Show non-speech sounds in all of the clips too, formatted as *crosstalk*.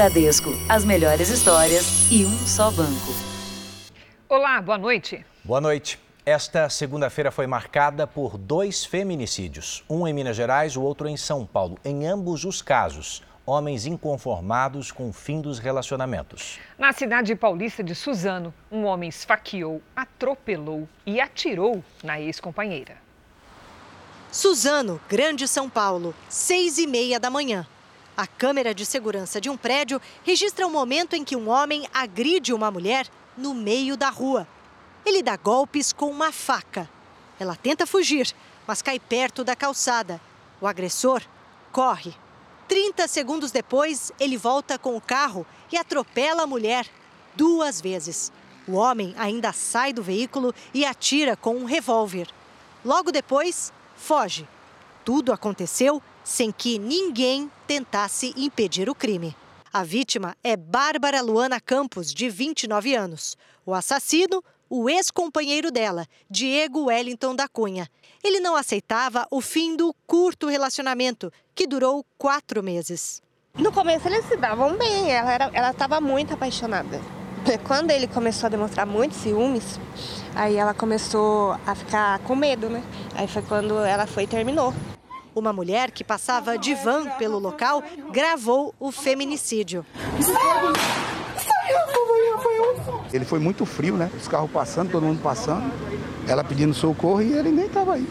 Bradesco, as melhores histórias e um só banco. Olá, boa noite. Boa noite. Esta segunda-feira foi marcada por dois feminicídios, um em Minas Gerais, o outro em São Paulo. Em ambos os casos, homens inconformados com o fim dos relacionamentos. Na cidade paulista de Suzano, um homem esfaqueou, atropelou e atirou na ex-companheira. Suzano, Grande São Paulo, seis e meia da manhã. A câmera de segurança de um prédio registra o momento em que um homem agride uma mulher no meio da rua. Ele dá golpes com uma faca. Ela tenta fugir, mas cai perto da calçada. O agressor corre. 30 segundos depois, ele volta com o carro e atropela a mulher duas vezes. O homem ainda sai do veículo e atira com um revólver. Logo depois, foge. Tudo aconteceu sem que ninguém tentasse impedir o crime. A vítima é Bárbara Luana Campos, de 29 anos. O assassino, o ex-companheiro dela, Diego Wellington da Cunha. Ele não aceitava o fim do curto relacionamento, que durou quatro meses. No começo eles se davam bem, ela estava muito apaixonada. Quando ele começou a demonstrar muitos ciúmes, aí ela começou a ficar com medo, né? Aí foi quando ela foi e terminou. Uma mulher que passava de van pelo local gravou o feminicídio. Ele foi muito frio, né? Os carros passando, todo mundo passando, ela pedindo socorro e ele nem estava aí.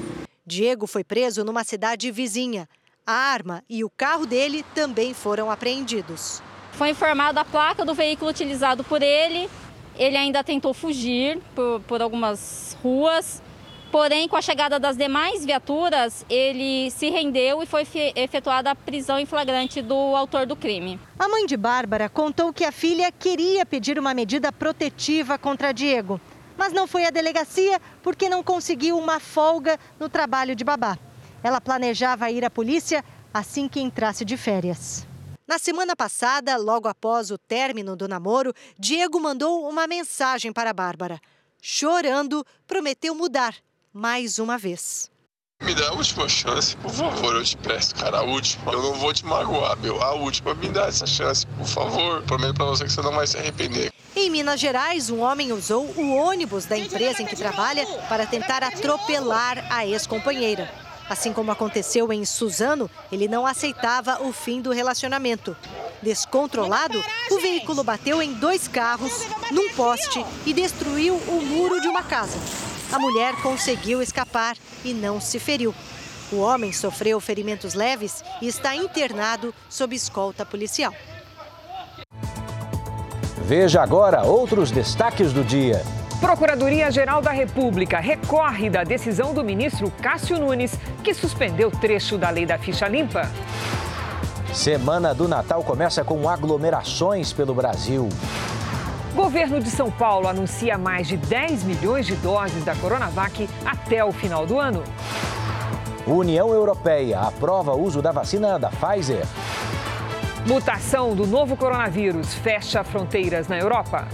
Diego foi preso numa cidade vizinha. A arma e o carro dele também foram apreendidos. Foi informada a placa do veículo utilizado por ele. Ele ainda tentou fugir por, por algumas ruas. Porém, com a chegada das demais viaturas, ele se rendeu e foi efetuada a prisão em flagrante do autor do crime. A mãe de Bárbara contou que a filha queria pedir uma medida protetiva contra Diego, mas não foi à delegacia porque não conseguiu uma folga no trabalho de babá. Ela planejava ir à polícia assim que entrasse de férias. Na semana passada, logo após o término do namoro, Diego mandou uma mensagem para Bárbara. Chorando, prometeu mudar mais uma vez. Me dá a última chance, por favor, eu te peço, cara, a última. Eu não vou te magoar, meu. A última, me dá essa chance, por favor. Prometo pra você que você não vai se arrepender. Em Minas Gerais, um homem usou o ônibus da empresa em que trabalha para tentar atropelar a ex-companheira. Assim como aconteceu em Suzano, ele não aceitava o fim do relacionamento. Descontrolado, o veículo bateu em dois carros, num poste e destruiu o muro de uma casa. A mulher conseguiu escapar e não se feriu. O homem sofreu ferimentos leves e está internado sob escolta policial. Veja agora outros destaques do dia. Procuradoria-Geral da República recorre da decisão do ministro Cássio Nunes, que suspendeu trecho da lei da ficha limpa. Semana do Natal começa com aglomerações pelo Brasil. Governo de São Paulo anuncia mais de 10 milhões de doses da Coronavac até o final do ano. União Europeia aprova o uso da vacina da Pfizer. Mutação do novo coronavírus fecha fronteiras na Europa.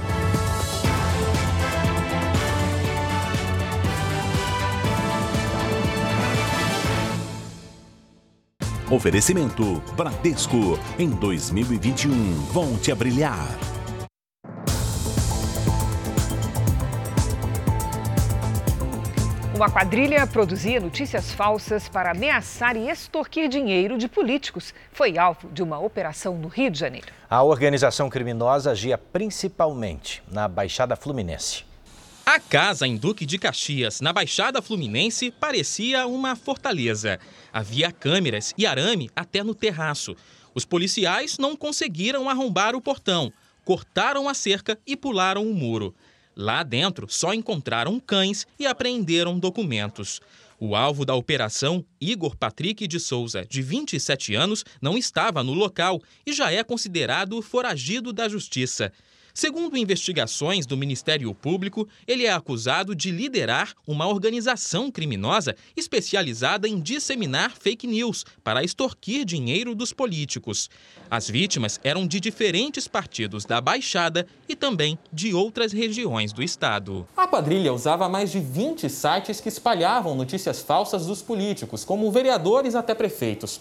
Oferecimento Bradesco. Em 2021, volte a brilhar. Uma quadrilha produzia notícias falsas para ameaçar e extorquir dinheiro de políticos. Foi alvo de uma operação no Rio de Janeiro. A organização criminosa agia principalmente na Baixada Fluminense. A casa em Duque de Caxias, na Baixada Fluminense, parecia uma fortaleza. Havia câmeras e arame até no terraço. Os policiais não conseguiram arrombar o portão, cortaram a cerca e pularam o muro. Lá dentro, só encontraram cães e apreenderam documentos. O alvo da operação, Igor Patrick de Souza, de 27 anos, não estava no local e já é considerado foragido da justiça. Segundo investigações do Ministério Público, ele é acusado de liderar uma organização criminosa especializada em disseminar fake news para extorquir dinheiro dos políticos. As vítimas eram de diferentes partidos da Baixada e também de outras regiões do estado. A quadrilha usava mais de 20 sites que espalhavam notícias falsas dos políticos, como vereadores até prefeitos.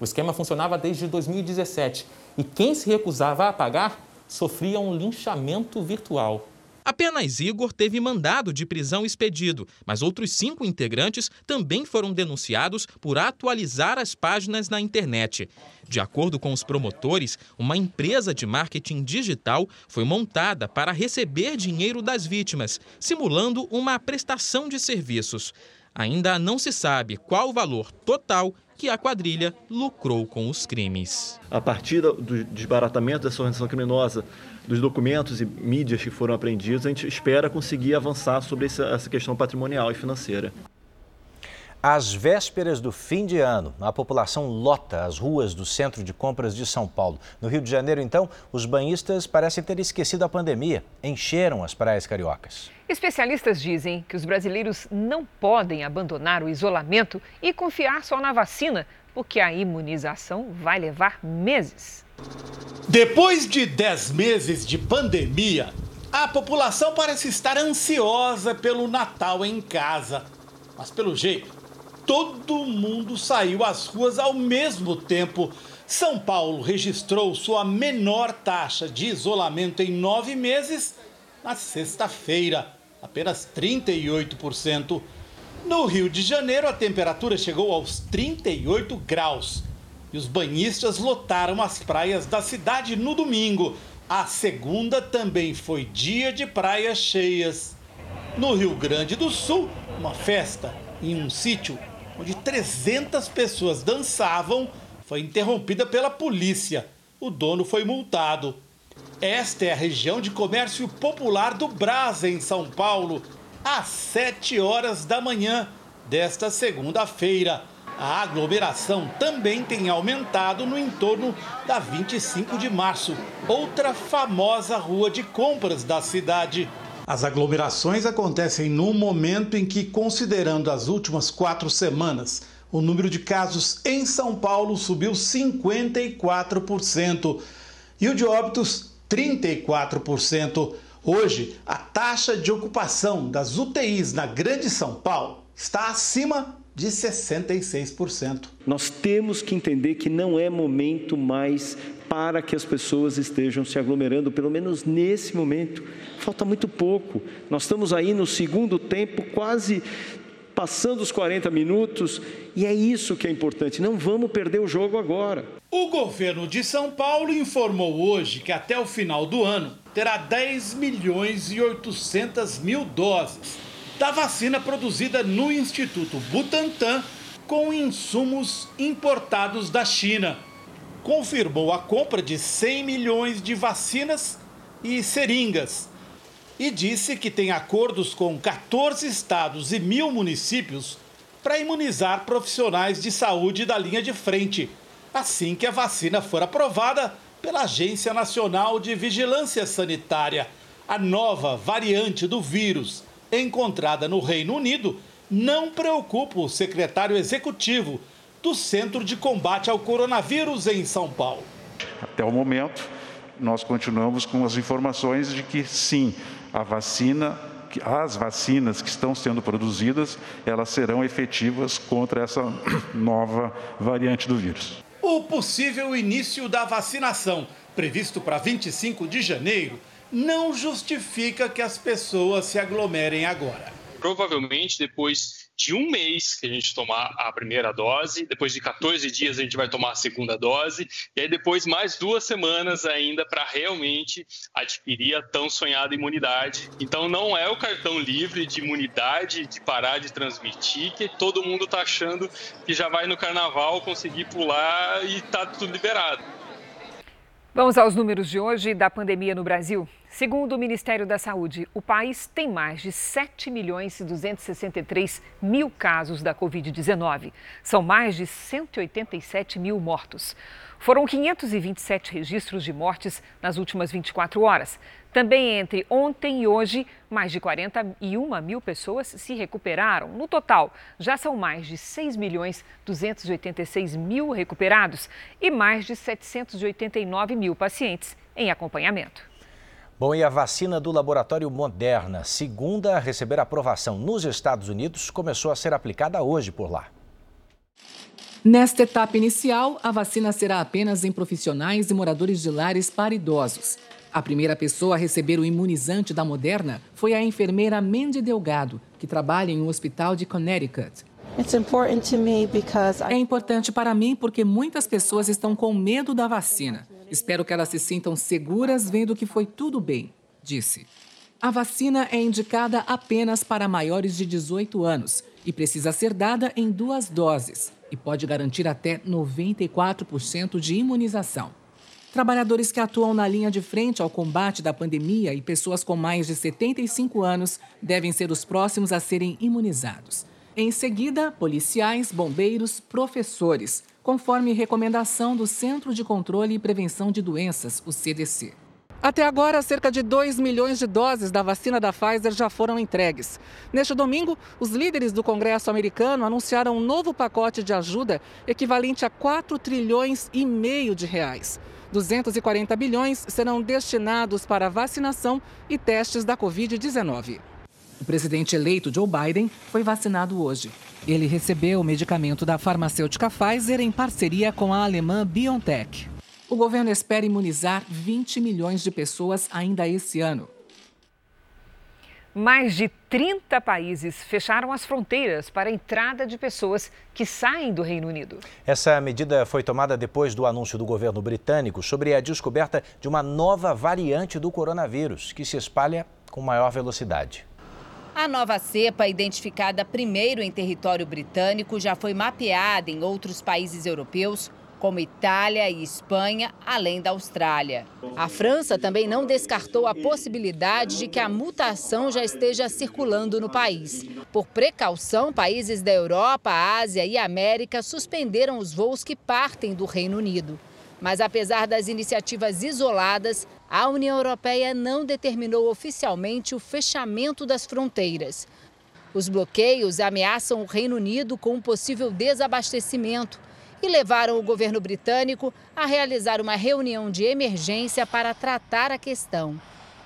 O esquema funcionava desde 2017 e quem se recusava a pagar sofria um linchamento virtual. Apenas Igor teve mandado de prisão expedido, mas outros cinco integrantes também foram denunciados por atualizar as páginas na internet. De acordo com os promotores, uma empresa de marketing digital foi montada para receber dinheiro das vítimas, simulando uma prestação de serviços. Ainda não se sabe qual o valor total que a quadrilha lucrou com os crimes. A partir do desbaratamento dessa organização criminosa, dos documentos e mídias que foram apreendidos, a gente espera conseguir avançar sobre essa questão patrimonial e financeira. Às vésperas do fim de ano, a população lota as ruas do centro de compras de São Paulo. No Rio de Janeiro, então, os banhistas parecem ter esquecido a pandemia. Encheram as praias cariocas. Especialistas dizem que os brasileiros não podem abandonar o isolamento e confiar só na vacina, porque a imunização vai levar meses. Depois de 10 meses de pandemia, a população parece estar ansiosa pelo Natal em casa. Mas, pelo jeito, todo mundo saiu às ruas ao mesmo tempo. São Paulo registrou sua menor taxa de isolamento em nove meses na sexta-feira, apenas 38%. No Rio de Janeiro, a temperatura chegou aos 38 graus e os banhistas lotaram as praias da cidade no domingo. A segunda também foi dia de praias cheias. No Rio Grande do Sul, uma festa em um sítio onde 300 pessoas dançavam foi interrompida pela polícia. O dono foi multado. Esta é a região de comércio popular do Brás, em São Paulo, às 7 horas da manhã desta segunda-feira. A aglomeração também tem aumentado no entorno da 25 de março, outra famosa rua de compras da cidade. As aglomerações acontecem num momento em que, considerando as últimas quatro semanas, o número de casos em São Paulo subiu 54% e o de óbitos 34%. Hoje, a taxa de ocupação das UTIs na Grande São Paulo está acima de 66%. Nós temos que entender que não é momento mais para que as pessoas estejam se aglomerando, pelo menos nesse momento. Falta muito pouco. Nós estamos aí no segundo tempo, quase passando os 40 minutos, e é isso que é importante. Não vamos perder o jogo agora. O governo de São Paulo informou hoje que até o final do ano terá 10 milhões e 800 mil doses da vacina produzida no Instituto Butantan com insumos importados da China. Confirmou a compra de 100 milhões de vacinas e seringas e disse que tem acordos com 14 estados e mil municípios para imunizar profissionais de saúde da linha de frente, assim que a vacina for aprovada pela Agência Nacional de Vigilância Sanitária. A nova variante do vírus encontrada no Reino Unido não preocupa o secretário executivo do Centro de Combate ao Coronavírus em São Paulo. Até o momento, nós continuamos com as informações de que sim, a vacina, as vacinas que estão sendo produzidas, elas serão efetivas contra essa *coughs* nova variante do vírus. O possível início da vacinação, previsto para 25 de janeiro, não justifica que as pessoas se aglomerem agora. Provavelmente depois de um mês que a gente tomar a primeira dose, depois de 14 dias a gente vai tomar a segunda dose, e aí depois mais duas semanas ainda para realmente adquirir a tão sonhada imunidade. Então não é o cartão livre de imunidade, de parar de transmitir, que todo mundo está achando que já vai no carnaval conseguir pular e está tudo liberado. Vamos aos números de hoje da pandemia no Brasil. Segundo o Ministério da Saúde, o país tem mais de 7 milhões e 263 mil casos da Covid-19. São mais de 187 mil mortos. Foram 527 registros de mortes nas últimas 24 horas. Também entre ontem e hoje, mais de 41 mil pessoas se recuperaram. No total, já são mais de 6 milhões 286 mil recuperados e mais de 789 mil pacientes em acompanhamento. Bom, e a vacina do laboratório Moderna, segunda a receber aprovação nos Estados Unidos, começou a ser aplicada hoje por lá. Nesta etapa inicial, a vacina será apenas em profissionais e moradores de lares para idosos. A primeira pessoa a receber o imunizante da Moderna foi a enfermeira Mandy Delgado, que trabalha em um hospital de Connecticut. É importante para mim porque muitas pessoas estão com medo da vacina. Espero que elas se sintam seguras vendo que foi tudo bem, disse. A vacina é indicada apenas para maiores de 18 anos e precisa ser dada em duas doses e pode garantir até 94% de imunização. Trabalhadores que atuam na linha de frente ao combate da pandemia e pessoas com mais de 75 anos devem ser os próximos a serem imunizados. Em seguida, policiais, bombeiros, professores, conforme recomendação do Centro de Controle e Prevenção de Doenças, o CDC. Até agora, cerca de 2 milhões de doses da vacina da Pfizer já foram entregues. Neste domingo, os líderes do Congresso americano anunciaram um novo pacote de ajuda equivalente a 4 trilhões e meio de reais. 240 bilhões serão destinados para vacinação e testes da Covid-19. O presidente eleito Joe Biden foi vacinado hoje. Ele recebeu o medicamento da farmacêutica Pfizer em parceria com a alemã BioNTech. O governo espera imunizar 20 milhões de pessoas ainda esse ano. Mais de 30 países fecharam as fronteiras para a entrada de pessoas que saem do Reino Unido. Essa medida foi tomada depois do anúncio do governo britânico sobre a descoberta de uma nova variante do coronavírus, que se espalha com maior velocidade. A nova cepa, identificada primeiro em território britânico, já foi mapeada em outros países europeus como Itália e Espanha, além da Austrália. A França também não descartou a possibilidade de que a mutação já esteja circulando no país. Por precaução, países da Europa, Ásia e América suspenderam os voos que partem do Reino Unido. Mas apesar das iniciativas isoladas, a União Europeia não determinou oficialmente o fechamento das fronteiras. Os bloqueios ameaçam o Reino Unido com um possível desabastecimento e levaram o governo britânico a realizar uma reunião de emergência para tratar a questão.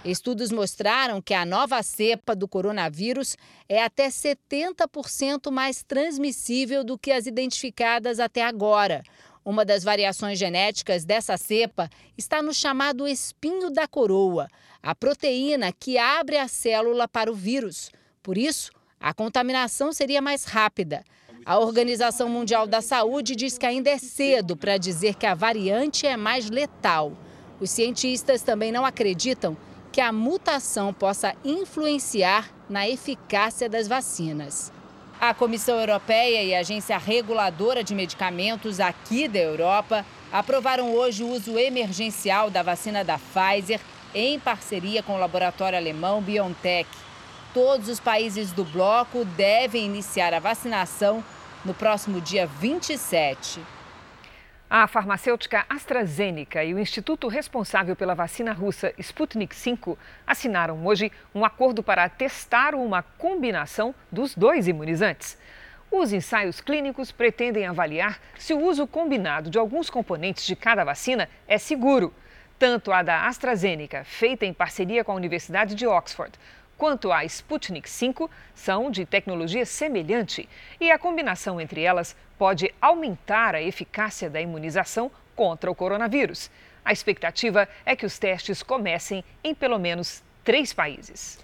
Estudos mostraram que a nova cepa do coronavírus é até 70% mais transmissível do que as identificadas até agora. Uma das variações genéticas dessa cepa está no chamado espinho da coroa, a proteína que abre a célula para o vírus. Por isso, a contaminação seria mais rápida. A Organização Mundial da Saúde diz que ainda é cedo para dizer que a variante é mais letal. Os cientistas também não acreditam que a mutação possa influenciar na eficácia das vacinas. A Comissão Europeia e a Agência Reguladora de Medicamentos aqui da Europa aprovaram hoje o uso emergencial da vacina da Pfizer em parceria com o laboratório alemão BioNTech. Todos os países do bloco devem iniciar a vacinação no próximo dia 27. A farmacêutica AstraZeneca e o instituto responsável pela vacina russa Sputnik V assinaram hoje um acordo para testar uma combinação dos dois imunizantes. Os ensaios clínicos pretendem avaliar se o uso combinado de alguns componentes de cada vacina é seguro. Tanto a da AstraZeneca, feita em parceria com a Universidade de Oxford, quanto a Sputnik V são de tecnologia semelhante e a combinação entre elas pode aumentar a eficácia da imunização contra o coronavírus. A expectativa é que os testes comecem em pelo menos três países.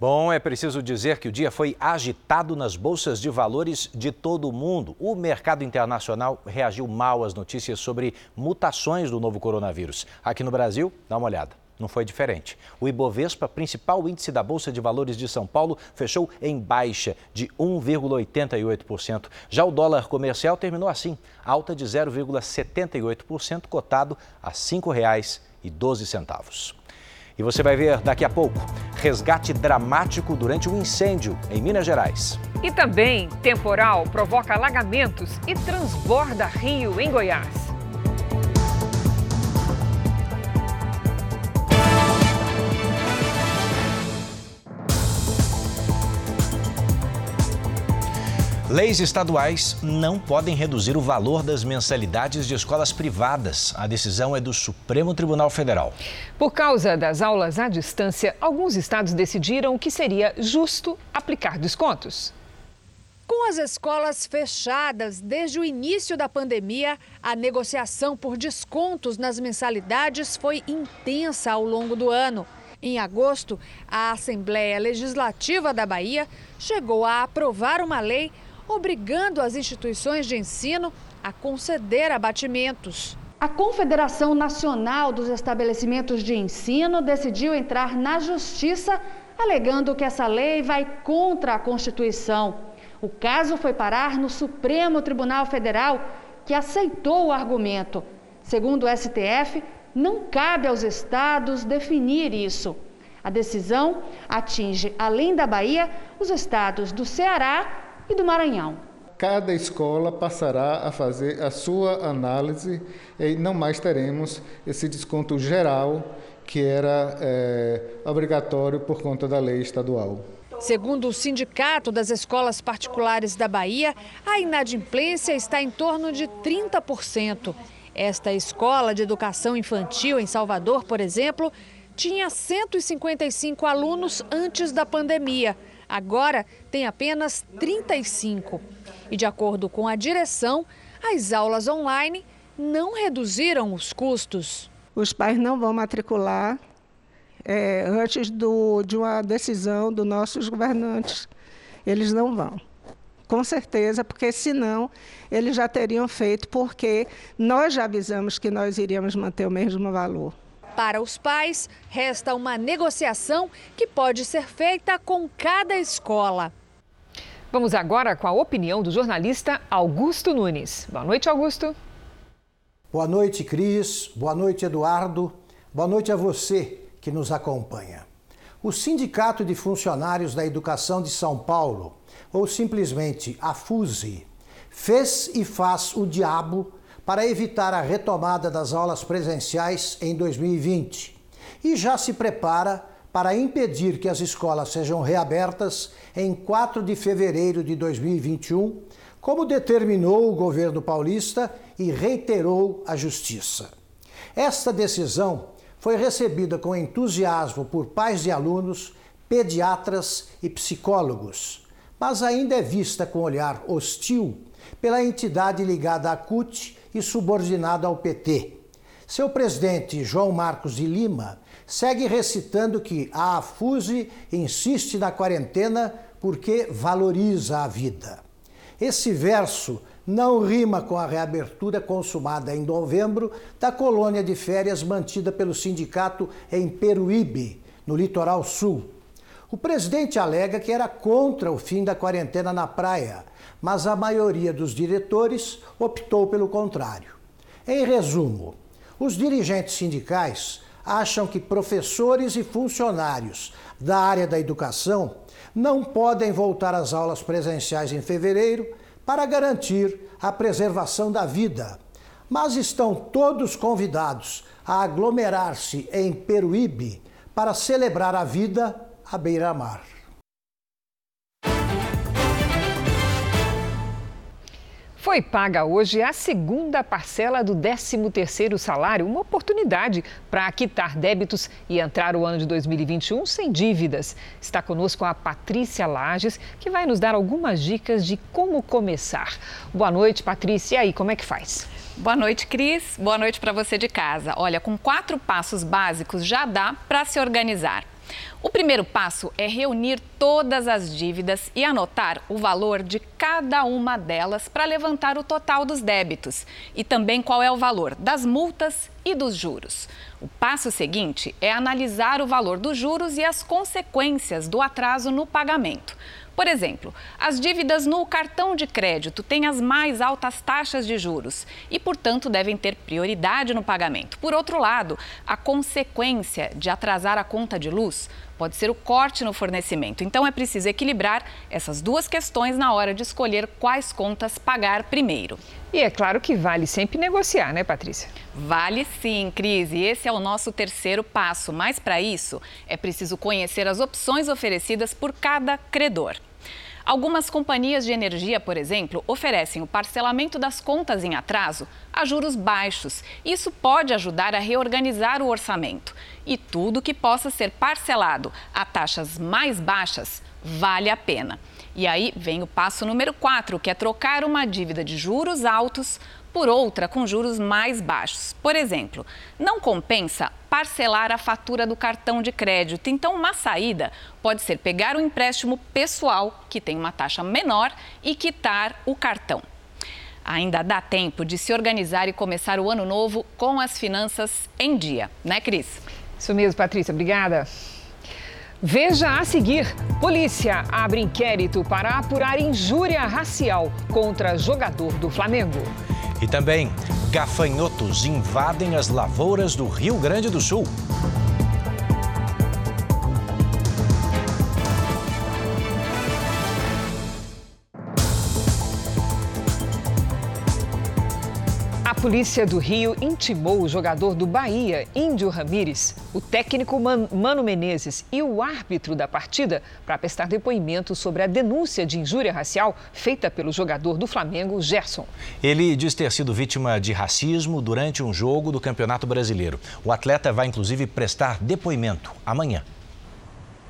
Bom, é preciso dizer que o dia foi agitado nas bolsas de valores de todo o mundo. O mercado internacional reagiu mal às notícias sobre mutações do novo coronavírus. Aqui no Brasil, dá uma olhada não foi diferente. O Ibovespa, principal índice da Bolsa de Valores de São Paulo, fechou em baixa de 1,88%. Já o dólar comercial terminou assim, alta de 0,78%, cotado a R$ 5,12. E você vai ver daqui a pouco resgate dramático durante um incêndio em Minas Gerais. E também temporal provoca alagamentos e transborda rio em Goiás. Leis estaduais não podem reduzir o valor das mensalidades de escolas privadas. A decisão é do Supremo Tribunal Federal. Por causa das aulas à distância, alguns estados decidiram que seria justo aplicar descontos. Com as escolas fechadas desde o início da pandemia, a negociação por descontos nas mensalidades foi intensa ao longo do ano. Em agosto, a Assembleia Legislativa da Bahia chegou a aprovar uma lei obrigando as instituições de ensino a conceder abatimentos. A Confederação Nacional dos Estabelecimentos de Ensino decidiu entrar na justiça alegando que essa lei vai contra a Constituição. O caso foi parar no Supremo Tribunal Federal, que aceitou o argumento. Segundo o STF, não cabe aos estados definir isso. A decisão atinge, além da Bahia, os estados do Ceará e do Maranhão cada escola passará a fazer a sua análise e não mais teremos esse desconto geral que era é, obrigatório por conta da lei estadual. Segundo o Sindicato das Escolas Particulares da Bahia, a inadimplência está em torno de 30%. Esta escola de educação infantil em Salvador, por exemplo, tinha 155 alunos antes da pandemia. Agora tem apenas 35. E de acordo com a direção, as aulas online não reduziram os custos. Os pais não vão matricular é, antes do, de uma decisão dos nossos governantes. Eles não vão. Com certeza, porque senão eles já teriam feito, porque nós já avisamos que nós iríamos manter o mesmo valor. Para os pais, resta uma negociação que pode ser feita com cada escola. Vamos agora com a opinião do jornalista Augusto Nunes. Boa noite, Augusto. Boa noite, Cris. Boa noite, Eduardo. Boa noite a você que nos acompanha. O Sindicato de Funcionários da Educação de São Paulo, ou simplesmente a FUSE, fez e faz o diabo para evitar a retomada das aulas presenciais em 2020 e já se prepara para impedir que as escolas sejam reabertas em 4 de fevereiro de 2021, como determinou o governo paulista e reiterou a Justiça. Esta decisão foi recebida com entusiasmo por pais de alunos, pediatras e psicólogos, mas ainda é vista com olhar hostil pela entidade ligada à CUT e subordinada ao PT. Seu presidente, João Marcos de Lima, segue recitando que a AFUSE insiste na quarentena porque valoriza a vida. Esse verso não rima com a reabertura consumada em novembro da colônia de férias mantida pelo sindicato em Peruíbe, no litoral sul. O presidente alega que era contra o fim da quarentena na praia, mas a maioria dos diretores optou pelo contrário. Em resumo, os dirigentes sindicais acham que professores e funcionários da área da educação não podem voltar às aulas presenciais em fevereiro para garantir a preservação da vida, mas estão todos convidados a aglomerar-se em Peruíbe para celebrar a vida à beira-mar. Foi paga hoje a segunda parcela do 13º salário, uma oportunidade para quitar débitos e entrar o ano de 2021 sem dívidas. Está conosco a Patrícia Lages, que vai nos dar algumas dicas de como começar. Boa noite, Patrícia. E aí, como é que faz? Boa noite, Cris. Boa noite para você de casa. Olha, com quatro passos básicos já dá para se organizar. O primeiro passo é reunir todas as dívidas e anotar o valor de cada uma delas para levantar o total dos débitos e também qual é o valor das multas e dos juros. O passo seguinte é analisar o valor dos juros e as consequências do atraso no pagamento. Por exemplo, as dívidas no cartão de crédito têm as mais altas taxas de juros e, portanto, devem ter prioridade no pagamento. Por outro lado, a consequência de atrasar a conta de luz pode ser o corte no fornecimento. Então, é preciso equilibrar essas duas questões na hora de escolher quais contas pagar primeiro. E é claro que vale sempre negociar, né, Patrícia? Vale sim, Cris. E esse é o nosso terceiro passo. Mas, para isso, é preciso conhecer as opções oferecidas por cada credor. Algumas companhias de energia, por exemplo, oferecem o parcelamento das contas em atraso a juros baixos. Isso pode ajudar a reorganizar o orçamento. E tudo que possa ser parcelado a taxas mais baixas vale a pena. E aí vem o passo número 4, que é trocar uma dívida de juros altos por outra com juros mais baixos. Por exemplo, não compensa parcelar a fatura do cartão de crédito. Então, uma saída pode ser pegar um empréstimo pessoal, que tem uma taxa menor, e quitar o cartão. Ainda dá tempo de se organizar e começar o ano novo com as finanças em dia, né, Cris? Isso mesmo, Patrícia. Obrigada. Veja a seguir: polícia abre inquérito para apurar injúria racial contra jogador do Flamengo. E também, gafanhotos invadem as lavouras do Rio Grande do Sul. Polícia do Rio intimou o jogador do Bahia, Índio Ramírez, o técnico Mano Menezes e o árbitro da partida para prestar depoimento sobre a denúncia de injúria racial feita pelo jogador do Flamengo, Gerson. Ele diz ter sido vítima de racismo durante um jogo do Campeonato Brasileiro. O atleta vai inclusive prestar depoimento amanhã.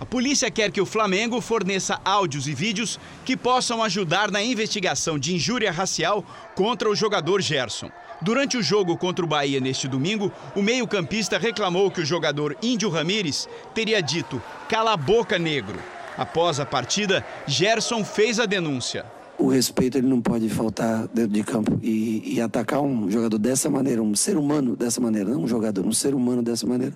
A polícia quer que o Flamengo forneça áudios e vídeos que possam ajudar na investigação de injúria racial contra o jogador Gerson. Durante o jogo contra o Bahia neste domingo, o meio-campista reclamou que o jogador Índio Ramírez teria dito cala a boca negro. Após a partida, Gerson fez a denúncia. O respeito ele não pode faltar dentro de campo e, e atacar um jogador dessa maneira, um ser humano dessa maneira, não um jogador, um ser humano dessa maneira.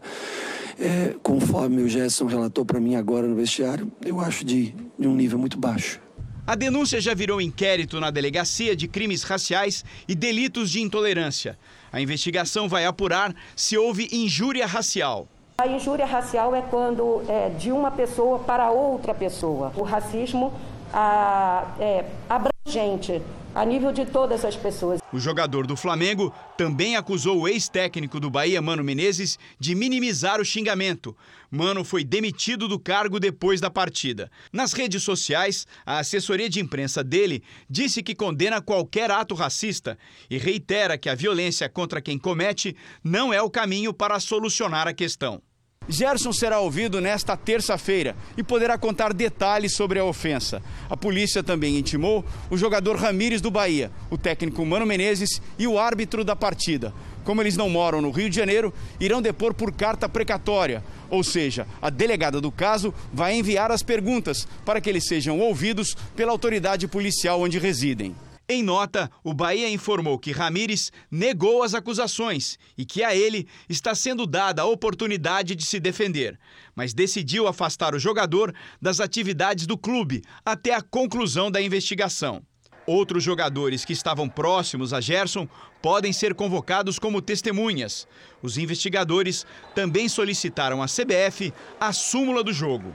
É, conforme o Gerson relatou para mim agora no vestiário, eu acho de, de um nível muito baixo. A denúncia já virou inquérito na Delegacia de Crimes Raciais e Delitos de Intolerância. A investigação vai apurar se houve injúria racial. A injúria racial é quando é de uma pessoa para outra pessoa. O racismo a, é abrangente a nível de todas as pessoas. O jogador do Flamengo também acusou o ex-técnico do Bahia, Mano Menezes, de minimizar o xingamento. Mano foi demitido do cargo depois da partida. Nas redes sociais, a assessoria de imprensa dele disse que condena qualquer ato racista e reitera que a violência contra quem comete não é o caminho para solucionar a questão. Gerson será ouvido nesta terça-feira e poderá contar detalhes sobre a ofensa. A polícia também intimou o jogador Ramires do Bahia, o técnico Mano Menezes e o árbitro da partida. Como eles não moram no Rio de Janeiro, irão depor por carta precatória, ou seja, a delegada do caso vai enviar as perguntas para que eles sejam ouvidos pela autoridade policial onde residem. Em nota, o Bahia informou que Ramires negou as acusações e que a ele está sendo dada a oportunidade de se defender, mas decidiu afastar o jogador das atividades do clube até a conclusão da investigação. Outros jogadores que estavam próximos a Gerson podem ser convocados como testemunhas. Os investigadores também solicitaram à CBF a súmula do jogo.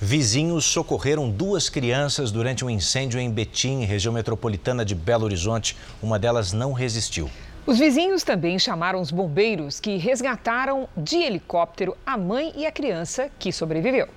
Vizinhos socorreram duas crianças durante um incêndio em Betim, região metropolitana de Belo Horizonte. Uma delas não resistiu. Os vizinhos também chamaram os bombeiros que resgataram de helicóptero a mãe e a criança que sobreviveu.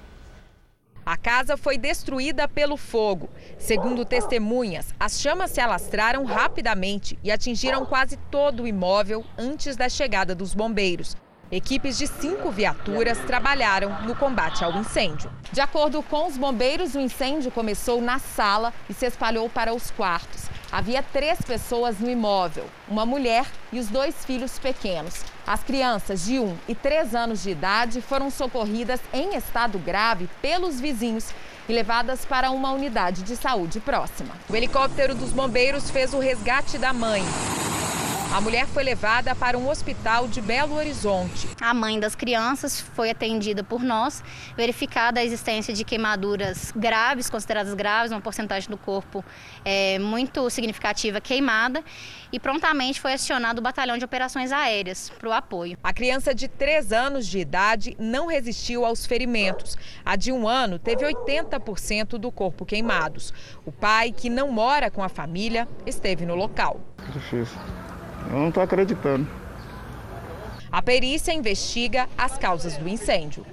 A casa foi destruída pelo fogo. Segundo testemunhas, as chamas se alastraram rapidamente e atingiram quase todo o imóvel antes da chegada dos bombeiros. Equipes de cinco viaturas trabalharam no combate ao incêndio. De acordo com os bombeiros, o incêndio começou na sala e se espalhou para os quartos. Havia três pessoas no imóvel: uma mulher e os dois filhos pequenos. As crianças de 1 e 3 anos de idade foram socorridas em estado grave pelos vizinhos e levadas para uma unidade de saúde próxima. O helicóptero dos bombeiros fez o resgate da mãe. A mulher foi levada para um hospital de Belo Horizonte. A mãe das crianças foi atendida por nós, verificada a existência de queimaduras graves, consideradas graves, uma porcentagem do corpo é, muito significativa queimada, e prontamente foi acionado o batalhão de operações aéreas para o apoio. A criança de 3 anos de idade não resistiu aos ferimentos. A de um ano teve 80% do corpo queimados. O pai, que não mora com a família, esteve no local. Difícil. Eu não estou acreditando. A perícia investiga as causas do incêndio.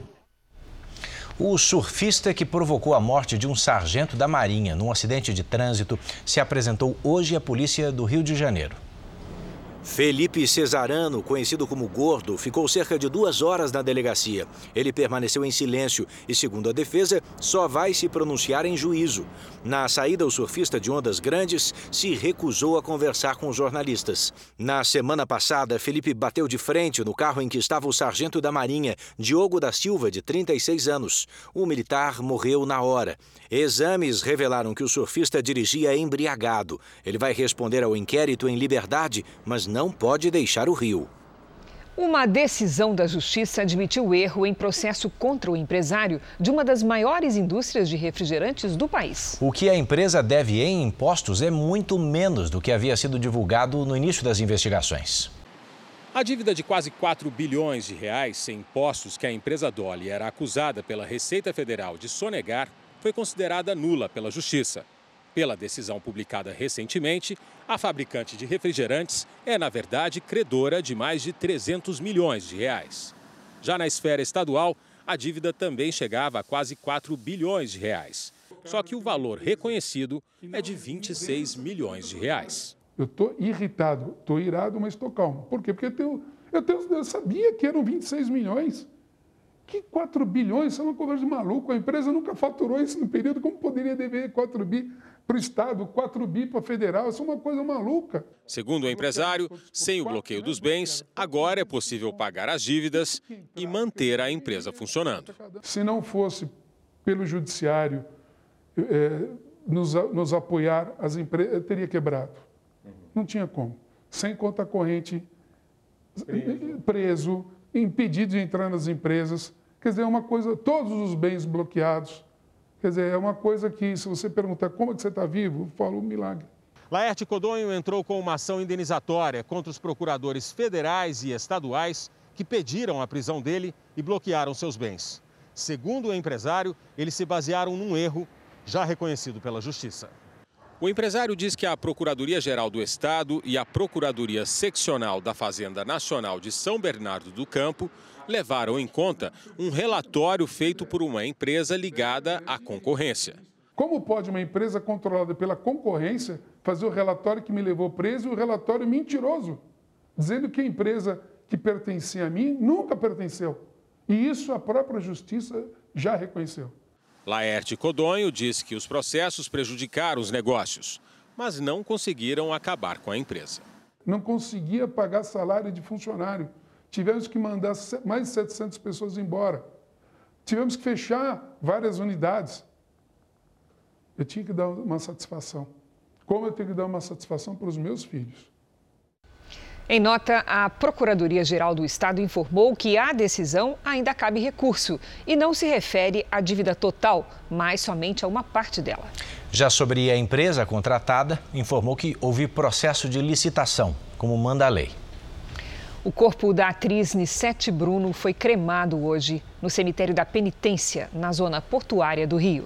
O surfista que provocou a morte de um sargento da Marinha num acidente de trânsito se apresentou hoje à polícia do Rio de Janeiro. Felipe Cesarano, conhecido como Gordo, ficou cerca de duas horas na delegacia. Ele permaneceu em silêncio e, segundo a defesa, só vai se pronunciar em juízo. Na saída, o surfista de ondas grandes se recusou a conversar com os jornalistas. Na semana passada, Felipe bateu de frente no carro em que estava o sargento da Marinha, Diogo da Silva, de 36 anos. O militar morreu na hora. Exames revelaram que o surfista dirigia embriagado. Ele vai responder ao inquérito em liberdade, mas não pode deixar o rio. Uma decisão da Justiça admitiu erro em processo contra o empresário de uma das maiores indústrias de refrigerantes do país. O que a empresa deve em impostos é muito menos do que havia sido divulgado no início das investigações. A dívida de quase 4 bilhões de reais em impostos que a empresa Dolly era acusada pela Receita Federal de sonegar foi considerada nula pela Justiça. Pela decisão publicada recentemente, a fabricante de refrigerantes é, na verdade, credora de mais de 300 milhões de reais. Já na esfera estadual, a dívida também chegava a quase 4 bilhões de reais. Só que o valor reconhecido é de 26 milhões de reais. Eu estou irritado, estou irado, mas estou calmo. Por quê? Porque eu, eu, eu sabia que eram 26 milhões. Que 4 bilhões? Isso é uma conversa de maluco. A empresa nunca faturou isso no período. Como poderia dever 4 bi para o Estado, 4 bi para federal? Isso é uma coisa maluca. Segundo o empresário, sem o bloqueio dos bens, agora é possível pagar as dívidas e manter a empresa funcionando. Se não fosse pelo judiciário é, nos, nos apoiar, as empresas teria quebrado. Não tinha como. Sem conta corrente, preso, preso impedido de entrar nas empresas. Quer dizer, é uma coisa, todos os bens bloqueados. Quer dizer, é uma coisa que, se você perguntar como é que você está vivo, eu falo um milagre. Laerte Codonho entrou com uma ação indenizatória contra os procuradores federais e estaduais que pediram a prisão dele e bloquearam seus bens. Segundo o empresário, eles se basearam num erro já reconhecido pela Justiça. O empresário diz que a Procuradoria-Geral do Estado e a Procuradoria Seccional da Fazenda Nacional de São Bernardo do Campo levaram em conta um relatório feito por uma empresa ligada à concorrência. Como pode uma empresa controlada pela concorrência fazer o relatório que me levou preso e o relatório mentiroso, dizendo que a empresa que pertencia a mim nunca pertenceu? E isso a própria justiça já reconheceu. Laerte Codonho disse que os processos prejudicaram os negócios, mas não conseguiram acabar com a empresa. Não conseguia pagar salário de funcionário. Tivemos que mandar mais de 700 pessoas embora. Tivemos que fechar várias unidades. Eu tinha que dar uma satisfação. Como eu tenho que dar uma satisfação para os meus filhos. Em nota, a Procuradoria-Geral do Estado informou que a decisão ainda cabe recurso e não se refere à dívida total, mas somente a uma parte dela. Já sobre a empresa contratada, informou que houve processo de licitação, como manda a lei. O corpo da atriz Nissete Bruno foi cremado hoje no cemitério da Penitência, na zona portuária do Rio.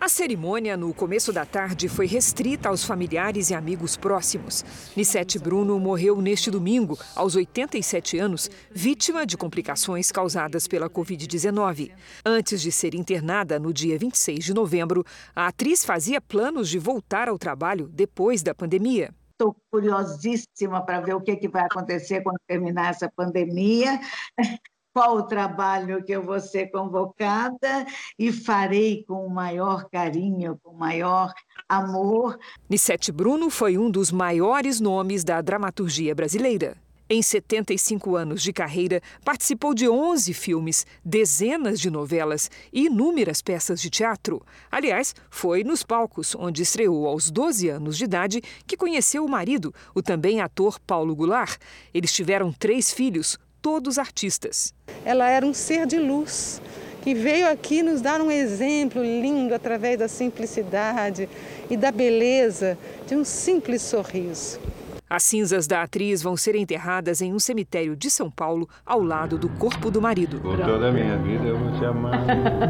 A cerimônia, no começo da tarde, foi restrita aos familiares e amigos próximos. Nissete Bruno morreu neste domingo, aos 87 anos, vítima de complicações causadas pela Covid-19. Antes de ser internada no dia 26 de novembro, a atriz fazia planos de voltar ao trabalho depois da pandemia. Estou curiosíssima para ver o que, que vai acontecer quando terminar essa pandemia *laughs* qual o trabalho que eu vou ser convocada e farei com o maior carinho, com o maior amor. Nissete Bruno foi um dos maiores nomes da dramaturgia brasileira. Em 75 anos de carreira, participou de 11 filmes, dezenas de novelas e inúmeras peças de teatro. Aliás, foi nos palcos, onde estreou aos 12 anos de idade, que conheceu o marido, o também ator Paulo Goulart. Eles tiveram três filhos, todos artistas. Ela era um ser de luz que veio aqui nos dar um exemplo lindo através da simplicidade e da beleza de um simples sorriso. As cinzas da atriz vão ser enterradas em um cemitério de São Paulo, ao lado do corpo do marido. Por toda a minha vida eu vou te amar.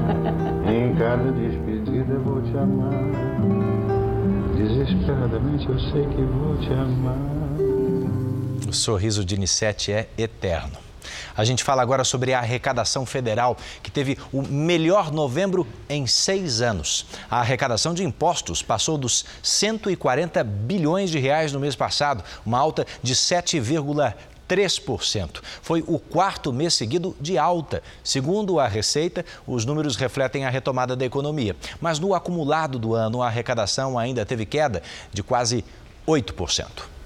*laughs* em cada despedida eu vou te amar. Desesperadamente eu sei que vou te amar. O sorriso de Nissete é eterno. A gente fala agora sobre a arrecadação federal, que teve o melhor novembro em seis anos. A arrecadação de impostos passou dos 140 bilhões de reais no mês passado, uma alta de 7,3%. Foi o quarto mês seguido de alta. Segundo a Receita, os números refletem a retomada da economia. Mas no acumulado do ano, a arrecadação ainda teve queda de quase 8%.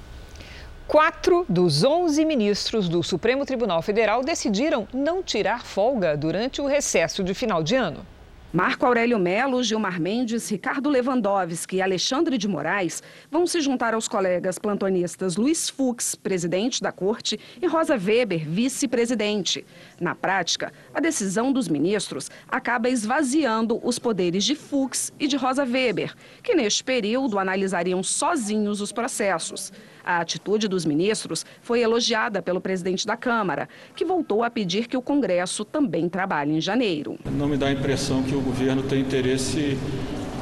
Quatro dos 11 ministros do Supremo Tribunal Federal decidiram não tirar folga durante o recesso de final de ano. Marco Aurélio Melo, Gilmar Mendes, Ricardo Lewandowski e Alexandre de Moraes vão se juntar aos colegas plantonistas Luiz Fux, presidente da Corte, e Rosa Weber, vice-presidente. Na prática, a decisão dos ministros acaba esvaziando os poderes de Fux e de Rosa Weber, que neste período analisariam sozinhos os processos. A atitude dos ministros foi elogiada pelo presidente da Câmara, que voltou a pedir que o Congresso também trabalhe em janeiro. Não me dá a impressão que o governo tem interesse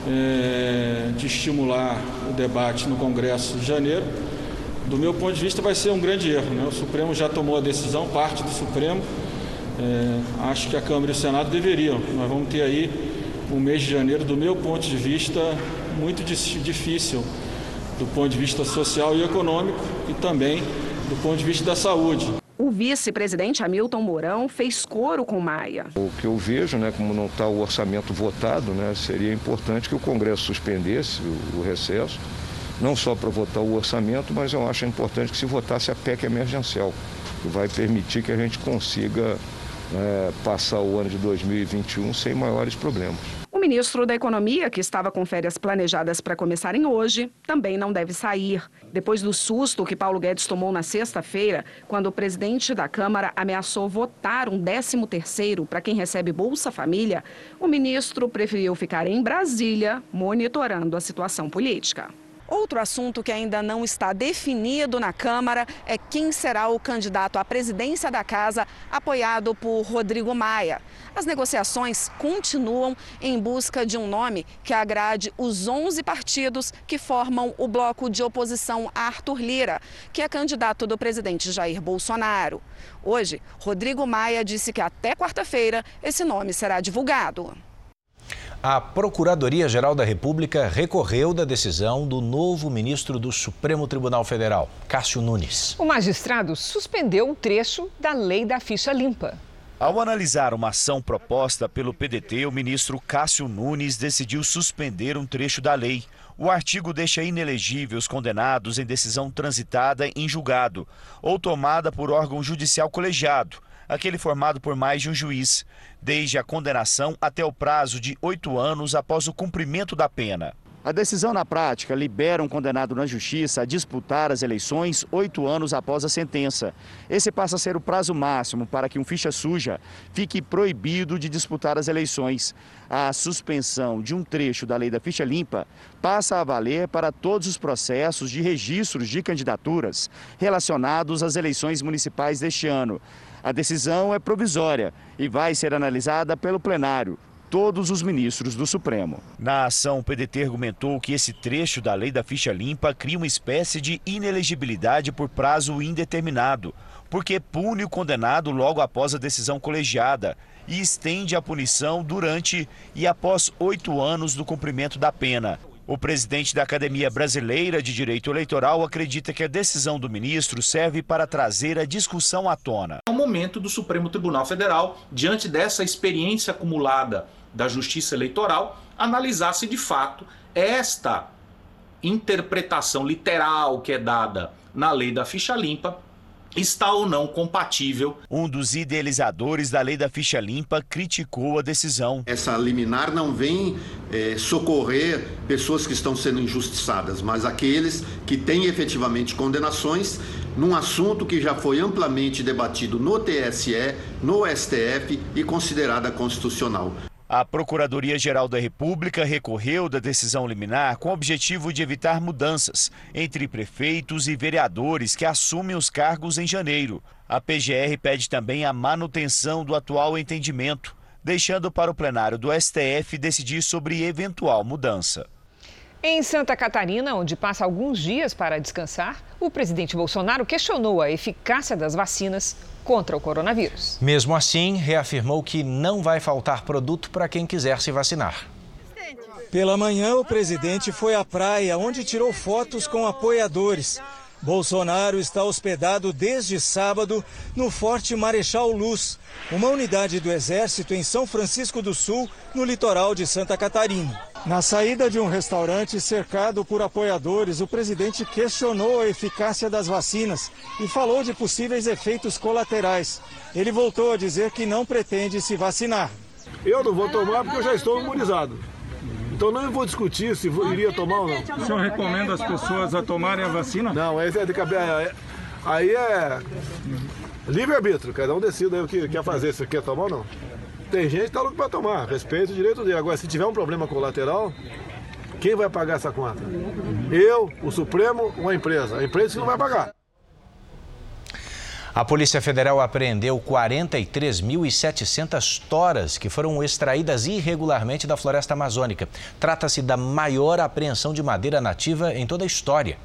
é, de estimular o debate no Congresso de janeiro. Do meu ponto de vista, vai ser um grande erro. Né? O Supremo já tomou a decisão, parte do Supremo. É, acho que a Câmara e o Senado deveriam. Nós vamos ter aí um mês de janeiro, do meu ponto de vista, muito difícil do ponto de vista social e econômico e também do ponto de vista da saúde. O vice-presidente Hamilton Mourão fez coro com Maia. O que eu vejo, né, como não está o orçamento votado, né, seria importante que o Congresso suspendesse o, o recesso, não só para votar o orçamento, mas eu acho importante que se votasse a PEC emergencial, que vai permitir que a gente consiga né, passar o ano de 2021 sem maiores problemas. O ministro da Economia, que estava com férias planejadas para começarem hoje, também não deve sair. Depois do susto que Paulo Guedes tomou na sexta-feira, quando o presidente da Câmara ameaçou votar um 13º para quem recebe Bolsa Família, o ministro preferiu ficar em Brasília monitorando a situação política. Outro assunto que ainda não está definido na Câmara é quem será o candidato à presidência da casa, apoiado por Rodrigo Maia. As negociações continuam em busca de um nome que agrade os 11 partidos que formam o bloco de oposição a Arthur Lira, que é candidato do presidente Jair Bolsonaro. Hoje, Rodrigo Maia disse que até quarta-feira esse nome será divulgado. A Procuradoria-Geral da República recorreu da decisão do novo ministro do Supremo Tribunal Federal, Cássio Nunes. O magistrado suspendeu um trecho da lei da ficha limpa. Ao analisar uma ação proposta pelo PDT, o ministro Cássio Nunes decidiu suspender um trecho da lei. O artigo deixa inelegível os condenados em decisão transitada em julgado ou tomada por órgão judicial colegiado aquele formado por mais de um juiz, desde a condenação até o prazo de oito anos após o cumprimento da pena. A decisão na prática libera um condenado na justiça a disputar as eleições oito anos após a sentença. Esse passa a ser o prazo máximo para que um ficha suja fique proibido de disputar as eleições. A suspensão de um trecho da lei da ficha limpa passa a valer para todos os processos de registros de candidaturas relacionados às eleições municipais deste ano. A decisão é provisória e vai ser analisada pelo plenário todos os ministros do Supremo. Na ação, o PDT argumentou que esse trecho da lei da ficha limpa cria uma espécie de inelegibilidade por prazo indeterminado, porque pune o condenado logo após a decisão colegiada e estende a punição durante e após oito anos do cumprimento da pena. O presidente da Academia Brasileira de Direito Eleitoral acredita que a decisão do ministro serve para trazer a discussão à tona. É o momento do Supremo Tribunal Federal, diante dessa experiência acumulada da Justiça Eleitoral, analisar se de fato esta interpretação literal que é dada na lei da ficha limpa está ou não compatível. Um dos idealizadores da lei da ficha limpa criticou a decisão. Essa liminar não vem é, socorrer pessoas que estão sendo injustiçadas, mas aqueles que têm efetivamente condenações num assunto que já foi amplamente debatido no TSE, no STF e considerada constitucional. A Procuradoria-Geral da República recorreu da decisão liminar com o objetivo de evitar mudanças entre prefeitos e vereadores que assumem os cargos em janeiro. A PGR pede também a manutenção do atual entendimento, deixando para o plenário do STF decidir sobre eventual mudança. Em Santa Catarina, onde passa alguns dias para descansar, o presidente Bolsonaro questionou a eficácia das vacinas contra o coronavírus. Mesmo assim, reafirmou que não vai faltar produto para quem quiser se vacinar. Pela manhã, o presidente foi à praia, onde tirou fotos com apoiadores. Bolsonaro está hospedado desde sábado no Forte Marechal Luz, uma unidade do Exército em São Francisco do Sul, no litoral de Santa Catarina. Na saída de um restaurante cercado por apoiadores, o presidente questionou a eficácia das vacinas e falou de possíveis efeitos colaterais. Ele voltou a dizer que não pretende se vacinar. Eu não vou tomar porque eu já estou imunizado. Então não vou discutir se iria tomar ou não. O senhor recomenda as pessoas a tomarem a vacina? Não, esse é de cabeça. Aí é livre-arbítrio, cada um decide o que quer fazer, se quer tomar ou não. Tem gente que tá louco para tomar, respeito o direito dele. Agora, se tiver um problema colateral, quem vai pagar essa conta? Eu, o Supremo ou a empresa? A empresa não vai pagar. A Polícia Federal apreendeu 43.700 toras que foram extraídas irregularmente da floresta amazônica. Trata-se da maior apreensão de madeira nativa em toda a história.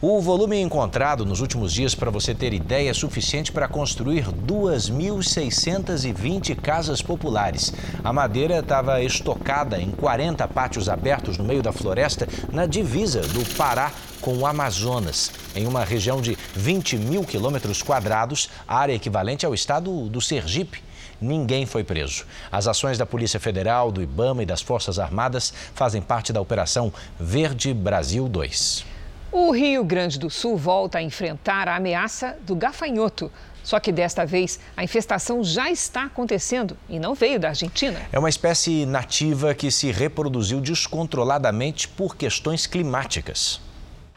O volume encontrado nos últimos dias, para você ter ideia, é suficiente para construir 2.620 casas populares. A madeira estava estocada em 40 pátios abertos no meio da floresta, na divisa do Pará com o Amazonas, em uma região de 20 mil quilômetros quadrados, área equivalente ao estado do Sergipe. Ninguém foi preso. As ações da Polícia Federal, do IBAMA e das Forças Armadas fazem parte da Operação Verde Brasil 2. O Rio Grande do Sul volta a enfrentar a ameaça do gafanhoto. Só que desta vez a infestação já está acontecendo e não veio da Argentina. É uma espécie nativa que se reproduziu descontroladamente por questões climáticas.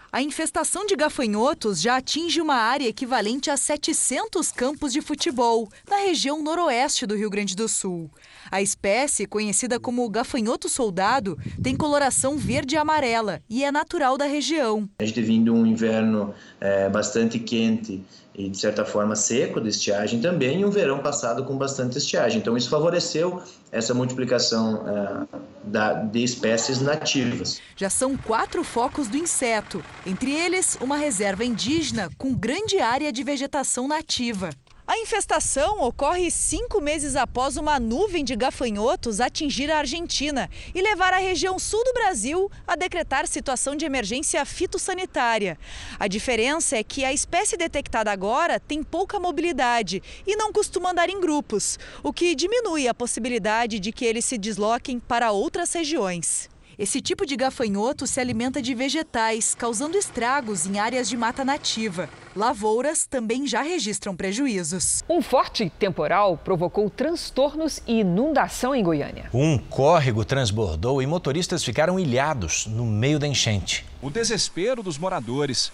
A infestação de gafanhotos já atinge uma área equivalente a 700 campos de futebol, na região noroeste do Rio Grande do Sul. A espécie, conhecida como gafanhoto soldado, tem coloração verde e amarela e é natural da região. A gente vindo um inverno é, bastante quente e de certa forma seco de estiagem também, e um verão passado com bastante estiagem. Então isso favoreceu essa multiplicação uh, da, de espécies nativas. Já são quatro focos do inseto, entre eles uma reserva indígena com grande área de vegetação nativa. A infestação ocorre cinco meses após uma nuvem de gafanhotos atingir a Argentina e levar a região sul do Brasil a decretar situação de emergência fitossanitária. A diferença é que a espécie detectada agora tem pouca mobilidade e não costuma andar em grupos, o que diminui a possibilidade de que eles se desloquem para outras regiões. Esse tipo de gafanhoto se alimenta de vegetais, causando estragos em áreas de mata nativa. Lavouras também já registram prejuízos. Um forte temporal provocou transtornos e inundação em Goiânia. Um córrego transbordou e motoristas ficaram ilhados no meio da enchente. O desespero dos moradores.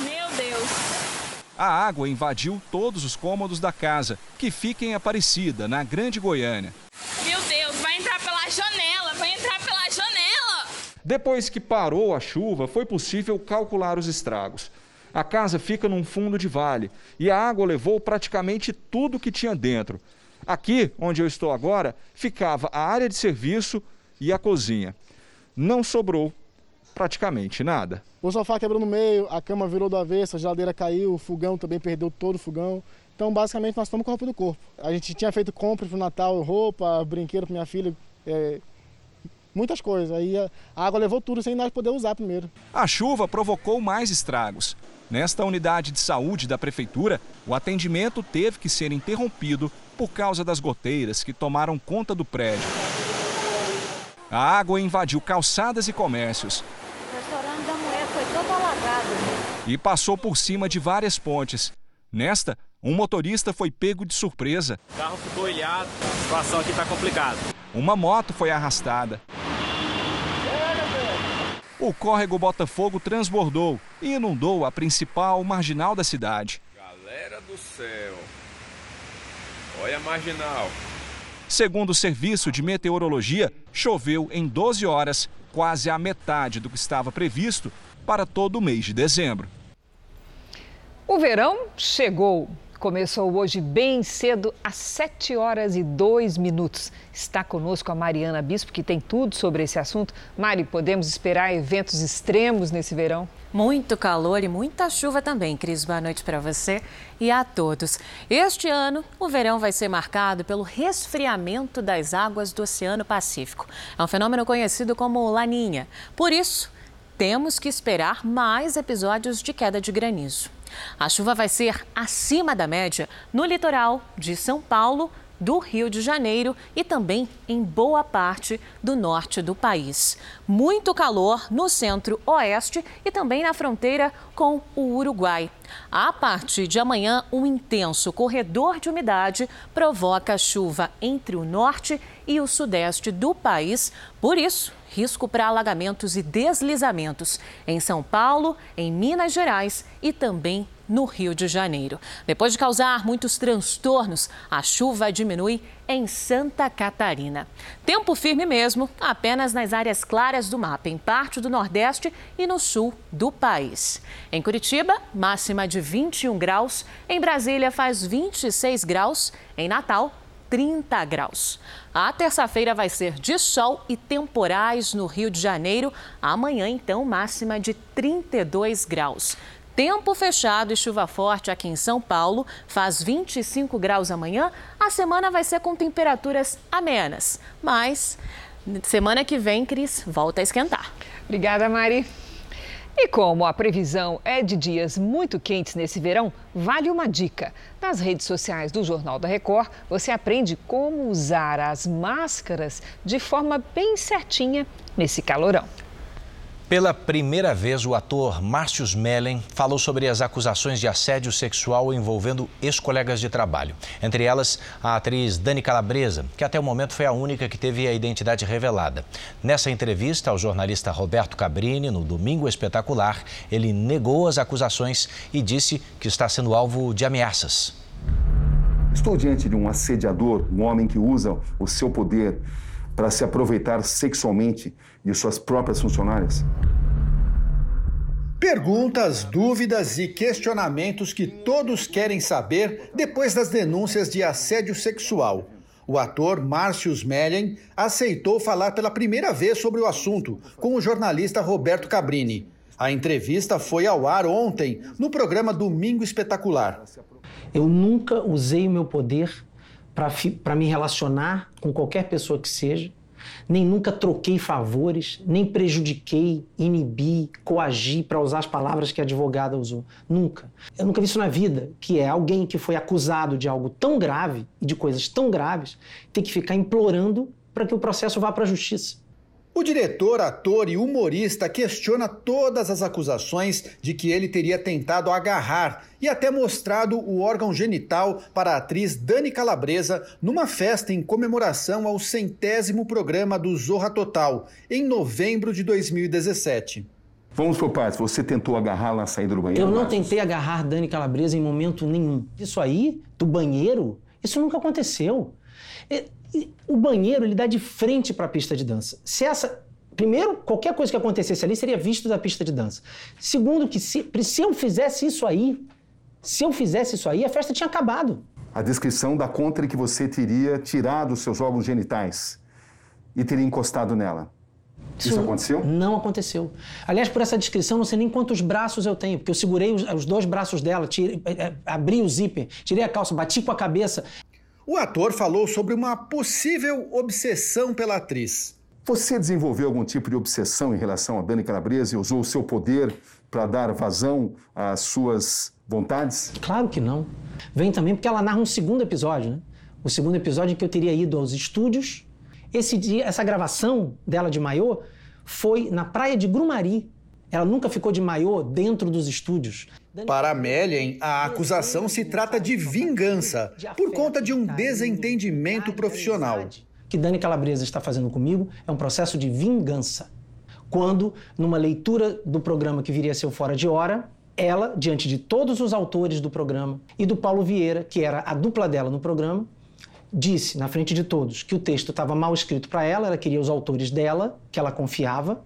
Meu Deus! A água invadiu todos os cômodos da casa, que fica em Aparecida, na Grande Goiânia. Depois que parou a chuva, foi possível calcular os estragos. A casa fica num fundo de vale e a água levou praticamente tudo que tinha dentro. Aqui, onde eu estou agora, ficava a área de serviço e a cozinha. Não sobrou praticamente nada. O sofá quebrou no meio, a cama virou do avesso, a geladeira caiu, o fogão também perdeu todo o fogão. Então, basicamente, nós estamos roupa do corpo. A gente tinha feito compras para o Natal, roupa, brinquedo para minha filha, é, muitas coisas. Aí a água levou tudo sem nós poder usar primeiro. A chuva provocou mais estragos. Nesta unidade de saúde da prefeitura, o atendimento teve que ser interrompido por causa das goteiras que tomaram conta do prédio. A água invadiu calçadas e comércios. O restaurante da mulher foi todo alagado. E passou por cima de várias pontes. Nesta, um motorista foi pego de surpresa. O carro ficou ilhado, a situação aqui está complicada. Uma moto foi arrastada. O córrego Botafogo transbordou e inundou a principal marginal da cidade. Galera do céu, olha a marginal. Segundo o Serviço de Meteorologia, choveu em 12 horas, quase a metade do que estava previsto para todo o mês de dezembro. O verão chegou. Começou hoje bem cedo, às 7 horas e 2 minutos. Está conosco a Mariana Bispo, que tem tudo sobre esse assunto. Mari, podemos esperar eventos extremos nesse verão? Muito calor e muita chuva também, Cris. Boa noite para você e a todos. Este ano, o verão vai ser marcado pelo resfriamento das águas do Oceano Pacífico. É um fenômeno conhecido como laninha. Por isso, temos que esperar mais episódios de queda de granizo. A chuva vai ser acima da média no litoral de São Paulo, do Rio de Janeiro e também em boa parte do norte do país. Muito calor no centro-oeste e também na fronteira com o Uruguai. A partir de amanhã, um intenso corredor de umidade provoca chuva entre o norte e o sudeste do país. Por isso, risco para alagamentos e deslizamentos em São Paulo, em Minas Gerais e também no Rio de Janeiro. Depois de causar muitos transtornos, a chuva diminui em Santa Catarina. Tempo firme mesmo, apenas nas áreas claras do mapa, em parte do Nordeste e no sul do país. Em Curitiba, máxima de 21 graus. Em Brasília, faz 26 graus. Em Natal, 30 graus. A terça-feira vai ser de sol e temporais no Rio de Janeiro. Amanhã, então, máxima de 32 graus. Tempo fechado e chuva forte aqui em São Paulo, faz 25 graus amanhã. A semana vai ser com temperaturas amenas, mas semana que vem, Cris, volta a esquentar. Obrigada, Mari. E como a previsão é de dias muito quentes nesse verão, vale uma dica. Nas redes sociais do Jornal da Record, você aprende como usar as máscaras de forma bem certinha nesse calorão. Pela primeira vez, o ator Márcio Mellen falou sobre as acusações de assédio sexual envolvendo ex-colegas de trabalho. Entre elas, a atriz Dani Calabresa, que até o momento foi a única que teve a identidade revelada. Nessa entrevista ao jornalista Roberto Cabrini, no Domingo Espetacular, ele negou as acusações e disse que está sendo alvo de ameaças. Estou diante de um assediador, um homem que usa o seu poder para se aproveitar sexualmente de suas próprias funcionárias? Perguntas, dúvidas e questionamentos que todos querem saber depois das denúncias de assédio sexual. O ator Márcio Mellen aceitou falar pela primeira vez sobre o assunto com o jornalista Roberto Cabrini. A entrevista foi ao ar ontem no programa Domingo Espetacular. Eu nunca usei o meu poder para me relacionar com qualquer pessoa que seja, nem nunca troquei favores, nem prejudiquei, inibi, coagi, para usar as palavras que a advogada usou. Nunca. Eu nunca vi isso na vida, que é alguém que foi acusado de algo tão grave e de coisas tão graves, ter que ficar implorando para que o processo vá para a justiça. O diretor, ator e humorista questiona todas as acusações de que ele teria tentado agarrar e até mostrado o órgão genital para a atriz Dani Calabresa numa festa em comemoração ao centésimo programa do Zorra Total, em novembro de 2017. Vamos por partes. Você tentou agarrar na saída do banheiro? Eu não tentei agarrar Dani Calabresa em momento nenhum. Isso aí, do banheiro, isso nunca aconteceu o banheiro ele dá de frente para a pista de dança. Se essa Primeiro, qualquer coisa que acontecesse ali seria visto da pista de dança. Segundo, que se, se eu fizesse isso aí, se eu fizesse isso aí, a festa tinha acabado. A descrição da contra que você teria tirado os seus órgãos genitais e teria encostado nela. Isso, isso, aconteceu? Não aconteceu. Aliás, por essa descrição, não sei nem quantos braços eu tenho, porque eu segurei os, os dois braços dela, tirei, é, é, abri o zíper, tirei a calça, bati com a cabeça. O ator falou sobre uma possível obsessão pela atriz. Você desenvolveu algum tipo de obsessão em relação a Dani Calabresa e usou o seu poder para dar vazão às suas vontades? Claro que não. Vem também porque ela narra um segundo episódio, né? O segundo episódio em que eu teria ido aos estúdios. Esse dia, essa gravação dela de maiô foi na praia de Grumari. Ela nunca ficou de maiô dentro dos estúdios. Para Melian, a acusação se trata de vingança por conta de um desentendimento profissional. O que Dani Calabresa está fazendo comigo é um processo de vingança. Quando, numa leitura do programa que viria a ser o Fora de Hora, ela, diante de todos os autores do programa e do Paulo Vieira, que era a dupla dela no programa, disse na frente de todos que o texto estava mal escrito para ela, ela queria os autores dela, que ela confiava,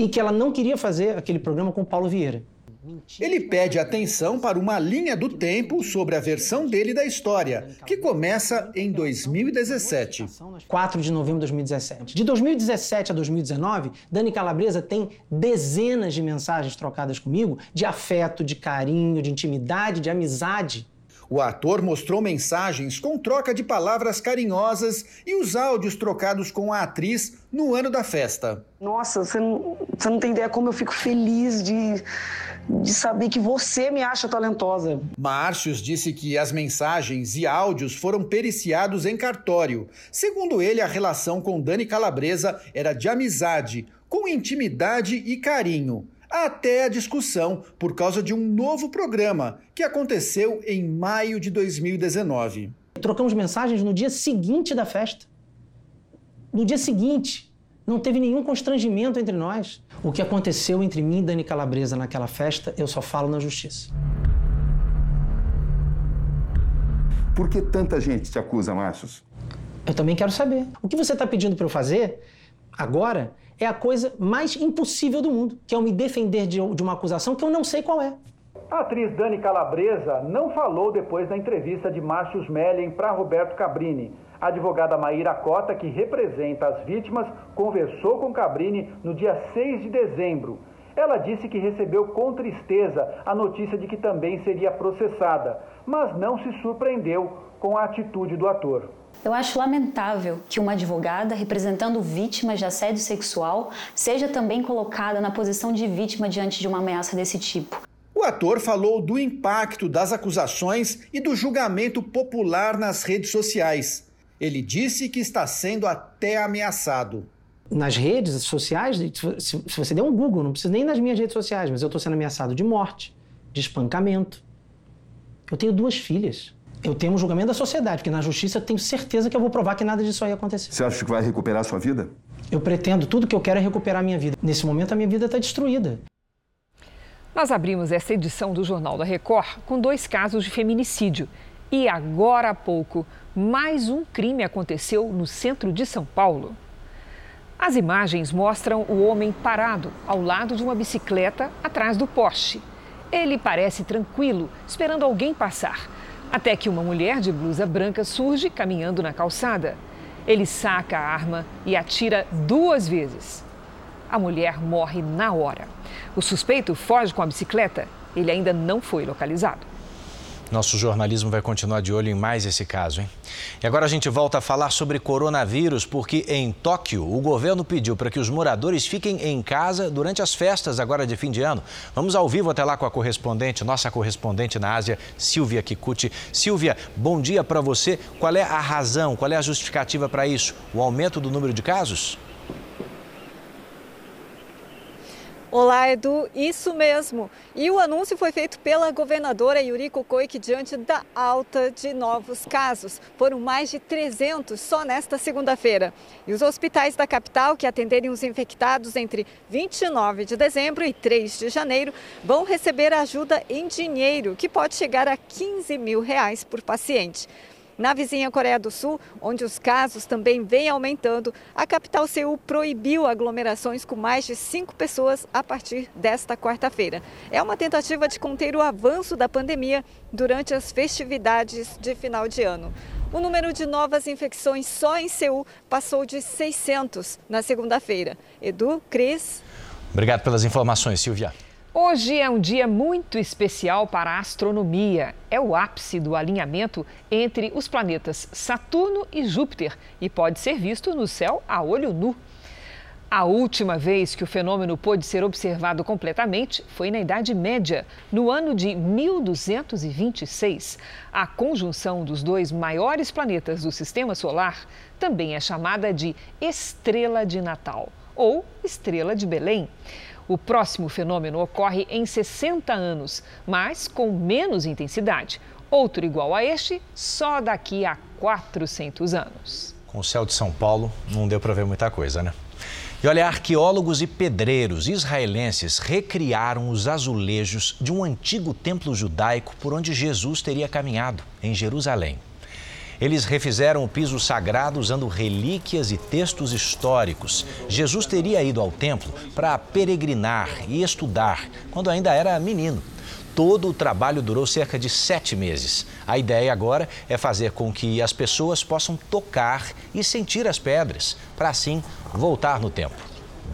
e que ela não queria fazer aquele programa com o Paulo Vieira. Ele pede atenção para uma linha do tempo sobre a versão dele da história, que começa em 2017. 4 de novembro de 2017. De 2017 a 2019, Dani Calabresa tem dezenas de mensagens trocadas comigo de afeto, de carinho, de intimidade, de amizade. O ator mostrou mensagens com troca de palavras carinhosas e os áudios trocados com a atriz no ano da festa. Nossa, você não, você não tem ideia como eu fico feliz de, de saber que você me acha talentosa. Márcios disse que as mensagens e áudios foram periciados em cartório. Segundo ele, a relação com Dani Calabresa era de amizade, com intimidade e carinho até a discussão por causa de um novo programa que aconteceu em maio de 2019. Trocamos mensagens no dia seguinte da festa. No dia seguinte, não teve nenhum constrangimento entre nós. O que aconteceu entre mim e Dani Calabresa naquela festa, eu só falo na justiça. Por que tanta gente te acusa, Márcios? Eu também quero saber. O que você está pedindo para eu fazer agora é a coisa mais impossível do mundo, que é eu me defender de, de uma acusação que eu não sei qual é. A atriz Dani Calabresa não falou depois da entrevista de Márcio Mellen para Roberto Cabrini. A advogada Maíra Cota, que representa as vítimas, conversou com Cabrini no dia 6 de dezembro. Ela disse que recebeu com tristeza a notícia de que também seria processada, mas não se surpreendeu com a atitude do ator. Eu acho lamentável que uma advogada representando vítimas de assédio sexual seja também colocada na posição de vítima diante de uma ameaça desse tipo. O ator falou do impacto das acusações e do julgamento popular nas redes sociais. Ele disse que está sendo até ameaçado. Nas redes sociais, se você der um Google, não precisa nem nas minhas redes sociais, mas eu estou sendo ameaçado de morte, de espancamento. Eu tenho duas filhas eu tenho um julgamento da sociedade, porque na justiça eu tenho certeza que eu vou provar que nada disso aí aconteceu. Você acha que vai recuperar a sua vida? Eu pretendo, tudo que eu quero é recuperar a minha vida. Nesse momento a minha vida está destruída. Nós abrimos essa edição do Jornal da Record com dois casos de feminicídio. E agora há pouco, mais um crime aconteceu no centro de São Paulo. As imagens mostram o homem parado ao lado de uma bicicleta atrás do poste. Ele parece tranquilo, esperando alguém passar. Até que uma mulher de blusa branca surge caminhando na calçada. Ele saca a arma e atira duas vezes. A mulher morre na hora. O suspeito foge com a bicicleta. Ele ainda não foi localizado. Nosso jornalismo vai continuar de olho em mais esse caso, hein? E agora a gente volta a falar sobre coronavírus, porque em Tóquio o governo pediu para que os moradores fiquem em casa durante as festas agora de fim de ano. Vamos ao vivo até lá com a correspondente, nossa correspondente na Ásia, Silvia Kikuchi. Silvia, bom dia para você. Qual é a razão, qual é a justificativa para isso? O aumento do número de casos? Olá, Edu, isso mesmo. E o anúncio foi feito pela governadora Yuriko Koike diante da alta de novos casos. Foram mais de 300 só nesta segunda-feira. E os hospitais da capital, que atenderem os infectados entre 29 de dezembro e 3 de janeiro, vão receber ajuda em dinheiro, que pode chegar a 15 mil reais por paciente. Na vizinha Coreia do Sul, onde os casos também vêm aumentando, a capital Seul proibiu aglomerações com mais de cinco pessoas a partir desta quarta-feira. É uma tentativa de conter o avanço da pandemia durante as festividades de final de ano. O número de novas infecções só em Seul passou de 600 na segunda-feira. Edu, Cris. Obrigado pelas informações, Silvia. Hoje é um dia muito especial para a astronomia. É o ápice do alinhamento entre os planetas Saturno e Júpiter e pode ser visto no céu a olho nu. A última vez que o fenômeno pôde ser observado completamente foi na Idade Média, no ano de 1226. A conjunção dos dois maiores planetas do sistema solar também é chamada de Estrela de Natal ou Estrela de Belém. O próximo fenômeno ocorre em 60 anos, mas com menos intensidade. Outro igual a este, só daqui a 400 anos. Com o céu de São Paulo, não deu para ver muita coisa, né? E olha, arqueólogos e pedreiros israelenses recriaram os azulejos de um antigo templo judaico por onde Jesus teria caminhado, em Jerusalém. Eles refizeram o piso sagrado usando relíquias e textos históricos. Jesus teria ido ao templo para peregrinar e estudar quando ainda era menino. Todo o trabalho durou cerca de sete meses. A ideia agora é fazer com que as pessoas possam tocar e sentir as pedras, para assim voltar no tempo,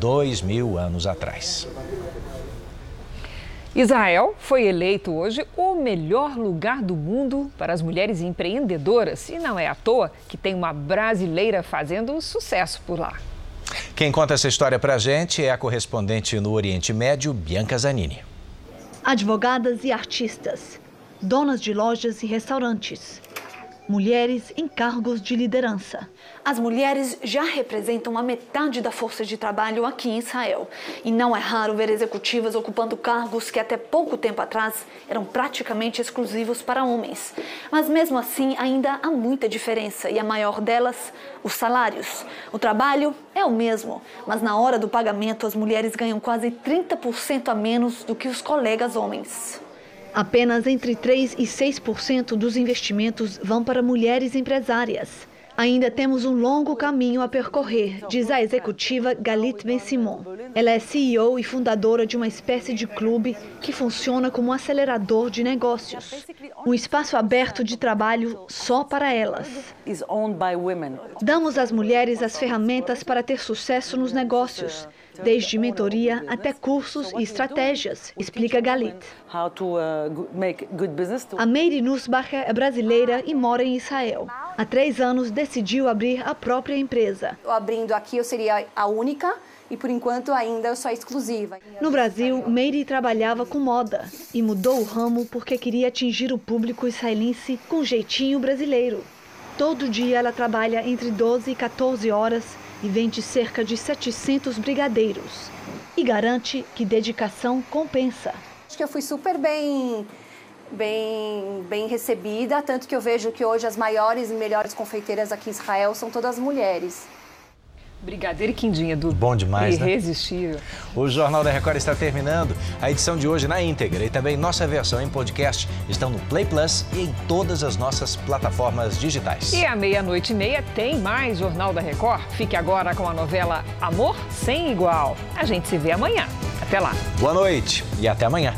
dois mil anos atrás. Israel foi eleito hoje o melhor lugar do mundo para as mulheres empreendedoras. E não é à toa que tem uma brasileira fazendo sucesso por lá. Quem conta essa história para a gente é a correspondente no Oriente Médio, Bianca Zanini advogadas e artistas, donas de lojas e restaurantes, mulheres em cargos de liderança. As mulheres já representam a metade da força de trabalho aqui em Israel. E não é raro ver executivas ocupando cargos que até pouco tempo atrás eram praticamente exclusivos para homens. Mas mesmo assim, ainda há muita diferença e a maior delas, os salários. O trabalho é o mesmo, mas na hora do pagamento, as mulheres ganham quase 30% a menos do que os colegas homens. Apenas entre 3 e 6% dos investimentos vão para mulheres empresárias. Ainda temos um longo caminho a percorrer, diz a executiva Galit Ben Simon. Ela é CEO e fundadora de uma espécie de clube que funciona como um acelerador de negócios. Um espaço aberto de trabalho só para elas. Damos às mulheres as ferramentas para ter sucesso nos negócios desde mentoria até cursos e estratégias, explica Galit. Uh, a Meire Nussbacher é brasileira e mora em Israel. Há três anos decidiu abrir a própria empresa. Abrindo aqui eu seria a única e por enquanto ainda eu sou exclusiva. No Brasil, Meire trabalhava com moda e mudou o ramo porque queria atingir o público israelense com jeitinho brasileiro. Todo dia ela trabalha entre 12 e 14 horas e vende cerca de 700 brigadeiros e garante que dedicação compensa. Acho que eu fui super bem bem bem recebida, tanto que eu vejo que hoje as maiores e melhores confeiteiras aqui em Israel são todas mulheres. Brigadeiro e quindinha do Bom demais, né? Irresistível. Né? O Jornal da Record está terminando. A edição de hoje na íntegra e também nossa versão em podcast estão no Play Plus e em todas as nossas plataformas digitais. E à meia-noite e meia tem mais Jornal da Record. Fique agora com a novela Amor Sem Igual. A gente se vê amanhã. Até lá. Boa noite e até amanhã.